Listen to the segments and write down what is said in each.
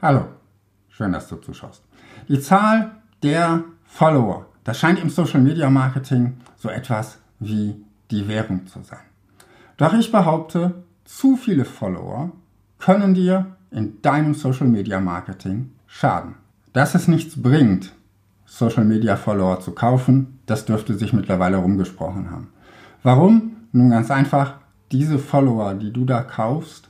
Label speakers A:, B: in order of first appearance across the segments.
A: Hallo, schön, dass du zuschaust. Die Zahl der Follower, das scheint im Social Media Marketing so etwas wie die Währung zu sein. Doch ich behaupte, zu viele Follower können dir in deinem Social Media Marketing schaden. Dass es nichts bringt, Social Media Follower zu kaufen, das dürfte sich mittlerweile rumgesprochen haben. Warum? Nun ganz einfach, diese Follower, die du da kaufst,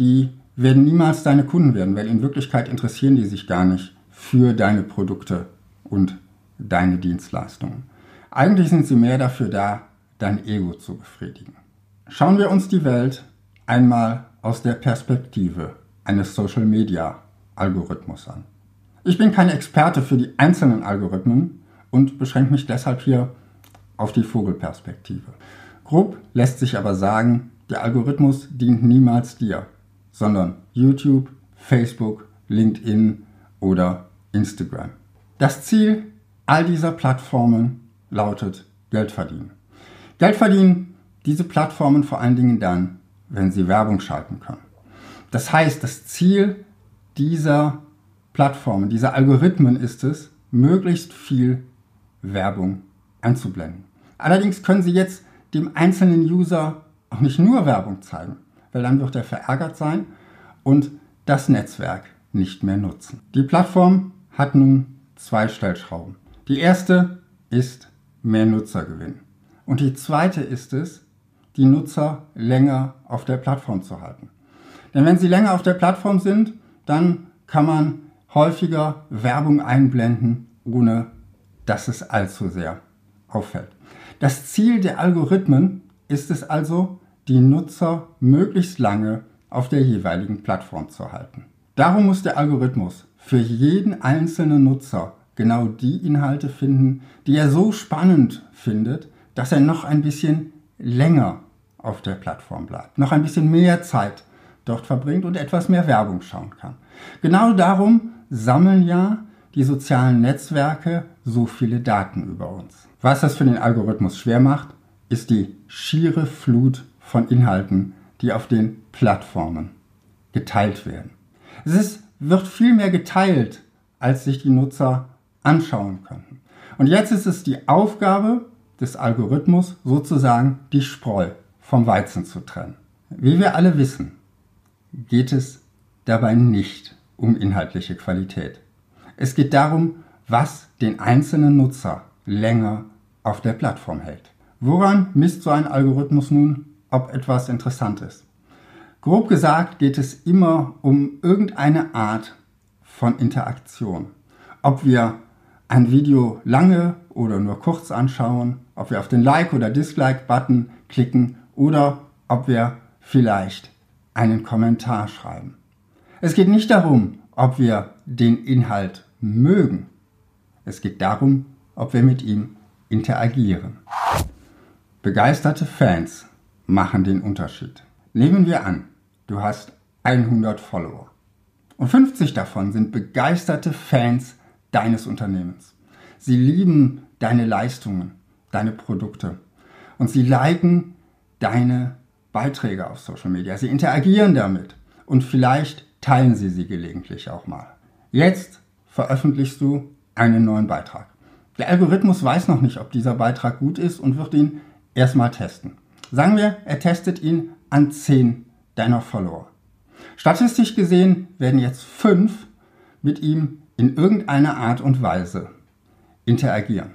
A: die werden niemals deine Kunden werden, weil in Wirklichkeit interessieren die sich gar nicht für deine Produkte und deine Dienstleistungen. Eigentlich sind sie mehr dafür da, dein Ego zu befriedigen. Schauen wir uns die Welt einmal aus der Perspektive eines Social Media Algorithmus an. Ich bin kein Experte für die einzelnen Algorithmen und beschränke mich deshalb hier auf die Vogelperspektive. Grob lässt sich aber sagen, der Algorithmus dient niemals dir, sondern YouTube, Facebook, LinkedIn oder Instagram. Das Ziel all dieser Plattformen lautet Geld verdienen. Geld verdienen diese Plattformen vor allen Dingen dann, wenn sie Werbung schalten können. Das heißt, das Ziel dieser Plattformen, dieser Algorithmen ist es, möglichst viel Werbung einzublenden. Allerdings können sie jetzt dem einzelnen User auch nicht nur Werbung zeigen, weil dann wird er verärgert sein und das Netzwerk nicht mehr nutzen. Die Plattform hat nun zwei Stellschrauben. Die erste ist mehr Nutzergewinn. Und die zweite ist es, die Nutzer länger auf der Plattform zu halten. Denn wenn sie länger auf der Plattform sind, dann kann man häufiger Werbung einblenden, ohne dass es allzu sehr auffällt. Das Ziel der Algorithmen ist es also, die Nutzer möglichst lange auf der jeweiligen Plattform zu halten. Darum muss der Algorithmus für jeden einzelnen Nutzer genau die Inhalte finden, die er so spannend findet, dass er noch ein bisschen länger auf der Plattform bleibt, noch ein bisschen mehr Zeit dort verbringt und etwas mehr Werbung schauen kann. Genau darum sammeln ja die sozialen Netzwerke so viele Daten über uns. Was das für den Algorithmus schwer macht, ist die schiere Flut von Inhalten, die auf den Plattformen geteilt werden. Es ist, wird viel mehr geteilt, als sich die Nutzer anschauen können. Und jetzt ist es die Aufgabe des Algorithmus, sozusagen die Spreu vom Weizen zu trennen. Wie wir alle wissen, geht es dabei nicht um inhaltliche Qualität. Es geht darum, was den einzelnen Nutzer länger auf der Plattform hält. Woran misst so ein Algorithmus nun, ob etwas interessant ist? Grob gesagt geht es immer um irgendeine Art von Interaktion. Ob wir ein Video lange oder nur kurz anschauen, ob wir auf den Like- oder Dislike-Button klicken oder ob wir vielleicht einen Kommentar schreiben. Es geht nicht darum, ob wir den Inhalt mögen. Es geht darum, ob wir mit ihm interagieren. Begeisterte Fans machen den Unterschied. Nehmen wir an, du hast 100 Follower und 50 davon sind begeisterte Fans deines Unternehmens. Sie lieben deine Leistungen, deine Produkte und sie liken deine Beiträge auf Social Media. Sie interagieren damit und vielleicht teilen sie sie gelegentlich auch mal. Jetzt veröffentlichst du einen neuen Beitrag. Der Algorithmus weiß noch nicht, ob dieser Beitrag gut ist und wird ihn erstmal testen. Sagen wir, er testet ihn an 10 deiner Follower. Statistisch gesehen werden jetzt 5 mit ihm in irgendeiner Art und Weise interagieren.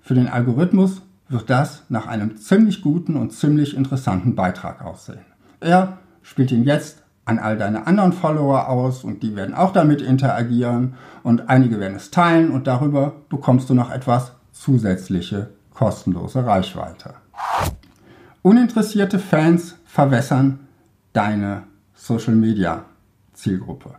A: Für den Algorithmus wird das nach einem ziemlich guten und ziemlich interessanten Beitrag aussehen. Er spielt ihn jetzt an all deine anderen Follower aus und die werden auch damit interagieren und einige werden es teilen und darüber bekommst du noch etwas zusätzliche kostenlose Reichweite. Uninteressierte Fans verwässern deine Social Media Zielgruppe.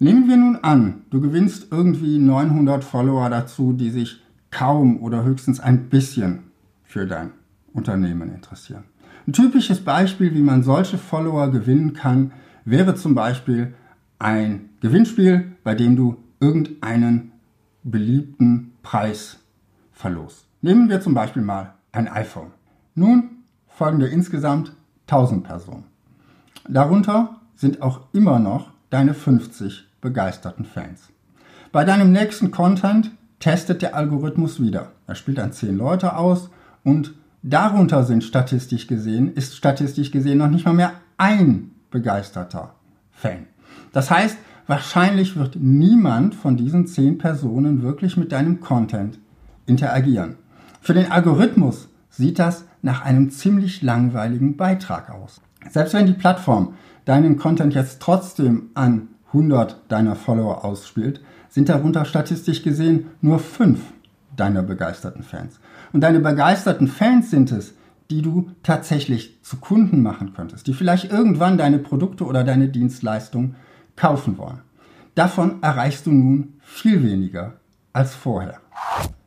A: Nehmen wir nun an, du gewinnst irgendwie 900 Follower dazu, die sich kaum oder höchstens ein bisschen für dein Unternehmen interessieren. Ein typisches Beispiel, wie man solche Follower gewinnen kann, wäre zum Beispiel ein Gewinnspiel, bei dem du irgendeinen beliebten Preis verlost. Nehmen wir zum Beispiel mal ein iPhone. Nun folgen dir insgesamt 1000 Personen. Darunter sind auch immer noch deine 50 begeisterten Fans. Bei deinem nächsten Content testet der Algorithmus wieder. Er spielt dann zehn Leute aus und darunter sind statistisch gesehen, ist statistisch gesehen noch nicht mal mehr ein begeisterter Fan. Das heißt, wahrscheinlich wird niemand von diesen zehn Personen wirklich mit deinem Content interagieren. Für den Algorithmus sieht das nach einem ziemlich langweiligen Beitrag aus. Selbst wenn die Plattform deinen Content jetzt trotzdem an 100 deiner Follower ausspielt, sind darunter statistisch gesehen nur 5 deiner begeisterten Fans. Und deine begeisterten Fans sind es, die du tatsächlich zu Kunden machen könntest, die vielleicht irgendwann deine Produkte oder deine Dienstleistung kaufen wollen. Davon erreichst du nun viel weniger als vorher.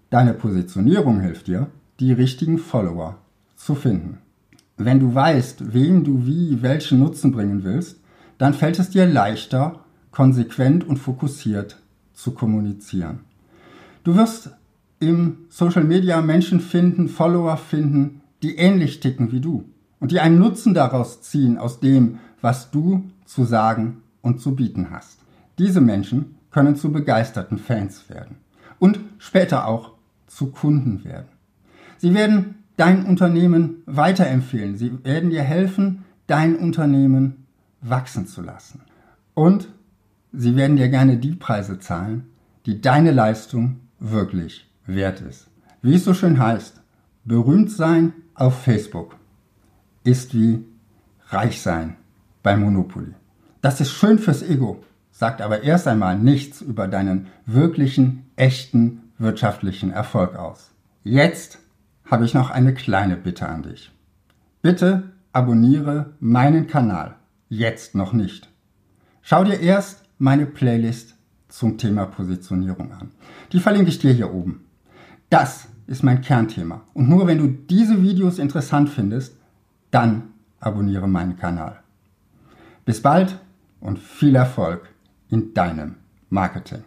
A: Deine Positionierung hilft dir, die richtigen Follower zu finden. Wenn du weißt, wem du wie welchen Nutzen bringen willst, dann fällt es dir leichter, konsequent und fokussiert zu kommunizieren. Du wirst im Social Media Menschen finden, Follower finden, die ähnlich ticken wie du und die einen Nutzen daraus ziehen aus dem, was du zu sagen und zu bieten hast. Diese Menschen können zu begeisterten Fans werden und später auch zu Kunden werden. Sie werden dein Unternehmen weiterempfehlen. Sie werden dir helfen, dein Unternehmen wachsen zu lassen. Und sie werden dir gerne die Preise zahlen, die deine Leistung wirklich wert ist. Wie es so schön heißt, berühmt sein auf Facebook ist wie reich sein bei Monopoly. Das ist schön fürs Ego, sagt aber erst einmal nichts über deinen wirklichen, echten wirtschaftlichen Erfolg aus. Jetzt habe ich noch eine kleine Bitte an dich. Bitte abonniere meinen Kanal. Jetzt noch nicht. Schau dir erst meine Playlist zum Thema Positionierung an. Die verlinke ich dir hier oben. Das ist mein Kernthema. Und nur wenn du diese Videos interessant findest, dann abonniere meinen Kanal. Bis bald und viel Erfolg in deinem Marketing.